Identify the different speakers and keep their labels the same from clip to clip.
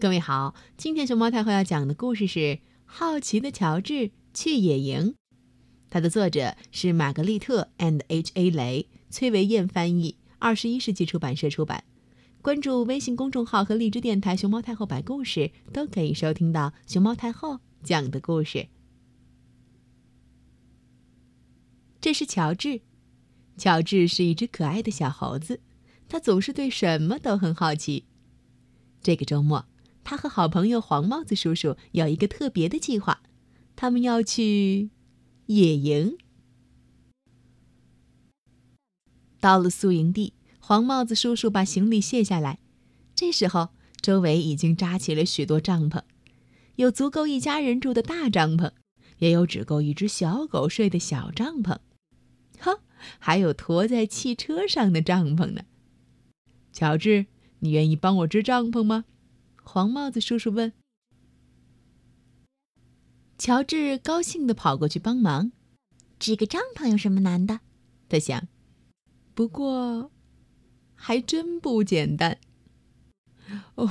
Speaker 1: 各位好，今天熊猫太后要讲的故事是《好奇的乔治去野营》，它的作者是玛格丽特 and H A 雷，崔维燕翻译，二十一世纪出版社出版。关注微信公众号和荔枝电台“熊猫太后摆故事”，都可以收听到熊猫太后讲的故事。这是乔治，乔治是一只可爱的小猴子，他总是对什么都很好奇。这个周末。他和好朋友黄帽子叔叔有一个特别的计划，他们要去野营。到了宿营地，黄帽子叔叔把行李卸下来。这时候，周围已经扎起了许多帐篷，有足够一家人住的大帐篷，也有只够一只小狗睡的小帐篷，哈，还有驮在汽车上的帐篷呢。乔治，你愿意帮我支帐篷吗？黄帽子叔叔问：“乔治高兴地跑过去帮忙。
Speaker 2: 支个帐篷有什么难的？
Speaker 1: 他想。不过，还真不简单。哦，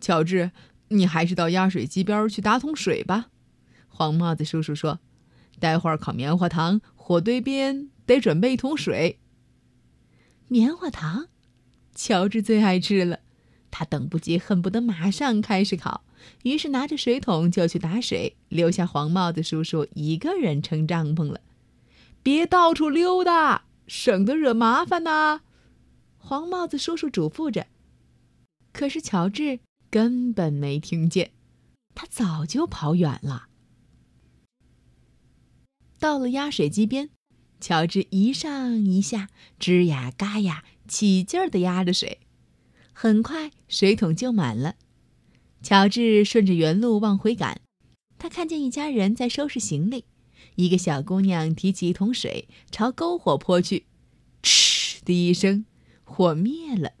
Speaker 1: 乔治，你还是到压水机边去打桶水吧。”黄帽子叔叔说：“待会儿烤棉花糖，火堆边得准备一桶水。棉花糖，乔治最爱吃了。”他等不及，恨不得马上开始烤，于是拿着水桶就去打水，留下黄帽子叔叔一个人撑帐篷了。别到处溜达，省得惹麻烦呐！黄帽子叔叔嘱咐着。可是乔治根本没听见，他早就跑远了。到了压水机边，乔治一上一下，吱呀嘎呀，起劲儿地压着水。很快，水桶就满了。乔治顺着原路往回赶，他看见一家人在收拾行李。一个小姑娘提起一桶水，朝篝火泼去，嗤的一声，火灭了。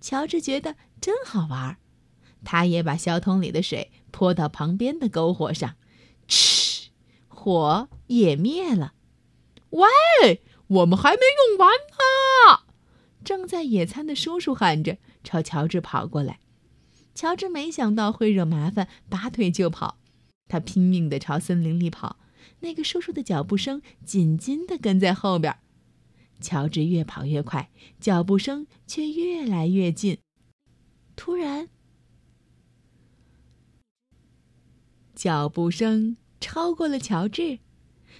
Speaker 1: 乔治觉得真好玩，他也把小桶里的水泼到旁边的篝火上，嗤，火也灭了。喂，我们还没用完！正在野餐的叔叔喊着。朝乔治跑过来，乔治没想到会惹麻烦，拔腿就跑。他拼命地朝森林里跑，那个叔叔的脚步声紧紧地跟在后边。乔治越跑越快，脚步声却越来越近。突然，脚步声超过了乔治。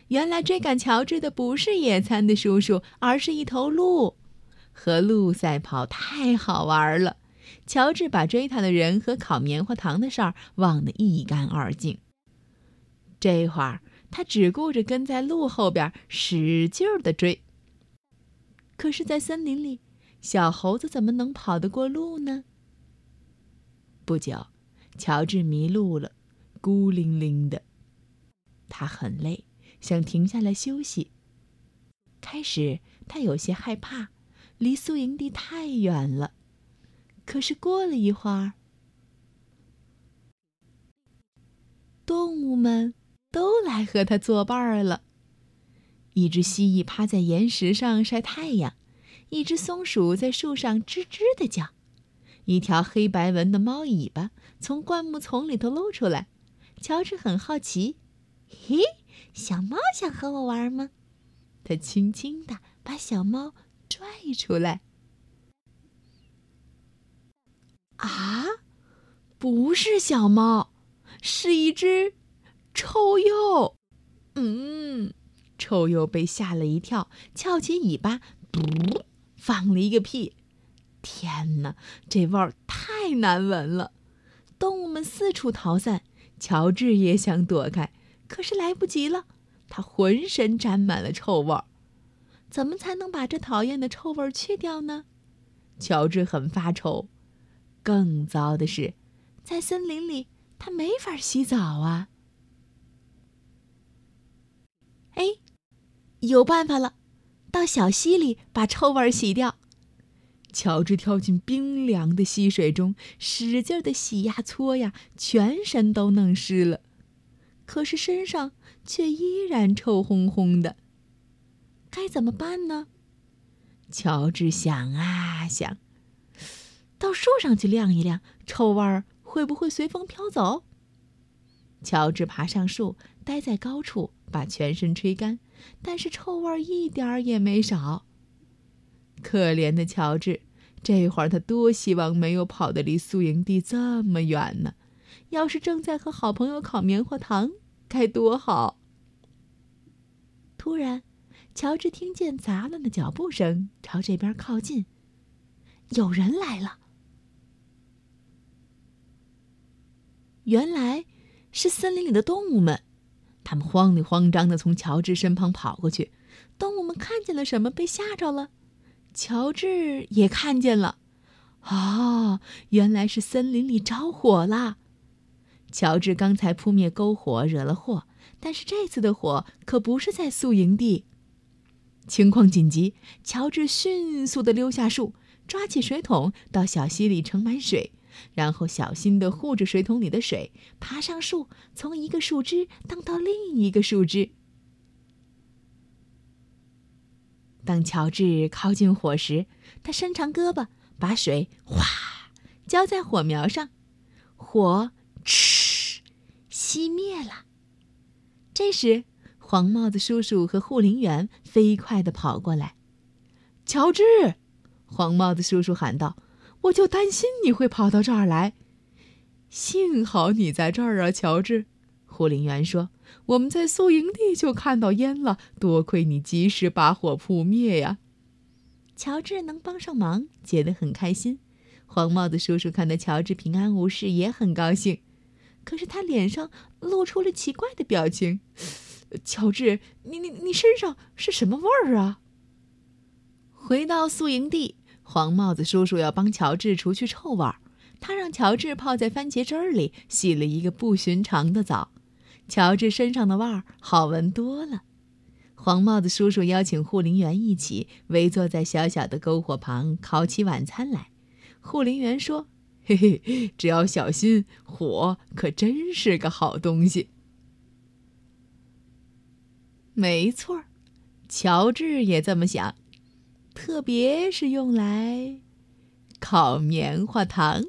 Speaker 1: 原来追赶乔治的不是野餐的叔叔，而是一头鹿。和鹿赛跑太好玩了，乔治把追他的人和烤棉花糖的事儿忘得一干二净。这会儿他只顾着跟在鹿后边使劲儿地追。可是，在森林里，小猴子怎么能跑得过鹿呢？不久，乔治迷路了，孤零零的。他很累，想停下来休息。开始，他有些害怕。离宿营地太远了，可是过了一会儿，动物们都来和他作伴了。一只蜥蜴趴在岩石上晒太阳，一只松鼠在树上吱吱的叫，一条黑白纹的猫尾巴从灌木丛里头露出来。乔治很好奇：“
Speaker 2: 嘿，小猫想和我玩吗？”
Speaker 1: 他轻轻地把小猫。拽出来！啊，不是小猫，是一只臭鼬。嗯，臭鼬被吓了一跳，翘起尾巴，噗，放了一个屁。天哪，这味儿太难闻了！动物们四处逃散，乔治也想躲开，可是来不及了，他浑身沾满了臭味儿。怎么才能把这讨厌的臭味去掉呢？乔治很发愁。更糟的是，在森林里他没法洗澡啊！哎，有办法了，到小溪里把臭味洗掉。乔治跳进冰凉的溪水中，使劲的洗呀搓呀，全身都弄湿了，可是身上却依然臭烘烘的。该怎么办呢？乔治想啊想，到树上去晾一晾，臭味儿会不会随风飘走？乔治爬上树，待在高处，把全身吹干，但是臭味儿一点儿也没少。可怜的乔治，这会儿他多希望没有跑得离宿营地这么远呢！要是正在和好朋友烤棉花糖，该多好！突然，乔治听见杂乱的脚步声朝这边靠近，有人来了。原来。是森林里的动物们，他们慌里慌张的从乔治身旁跑过去。动物们看见了什么，被吓着了。乔治也看见了，啊，原来是森林里着火了。乔治刚才扑灭篝火惹了祸，但是这次的火可不是在宿营地。情况紧急，乔治迅速的溜下树，抓起水桶到小溪里盛满水。然后小心地护着水桶里的水，爬上树，从一个树枝荡到另一个树枝。当乔治靠近火时，他伸长胳膊，把水哗浇在火苗上，火嗤熄灭了。这时，黄帽子叔叔和护林员飞快地跑过来。乔治，黄帽子叔叔喊道。我就担心你会跑到这儿来，幸好你在这儿啊，乔治。护林员说：“我们在宿营地就看到烟了，多亏你及时把火扑灭呀。”乔治能帮上忙，觉得很开心。黄帽子叔叔看到乔治平安无事，也很高兴。可是他脸上露出了奇怪的表情。乔治，你你你身上是什么味儿啊？回到宿营地。黄帽子叔叔要帮乔治除去臭味儿，他让乔治泡在番茄汁儿里，洗了一个不寻常的澡。乔治身上的味儿好闻多了。黄帽子叔叔邀请护林员一起围坐在小小的篝火旁，烤起晚餐来。护林员说：“嘿嘿，只要小心，火可真是个好东西。”没错儿，乔治也这么想。特别是用来烤棉花糖。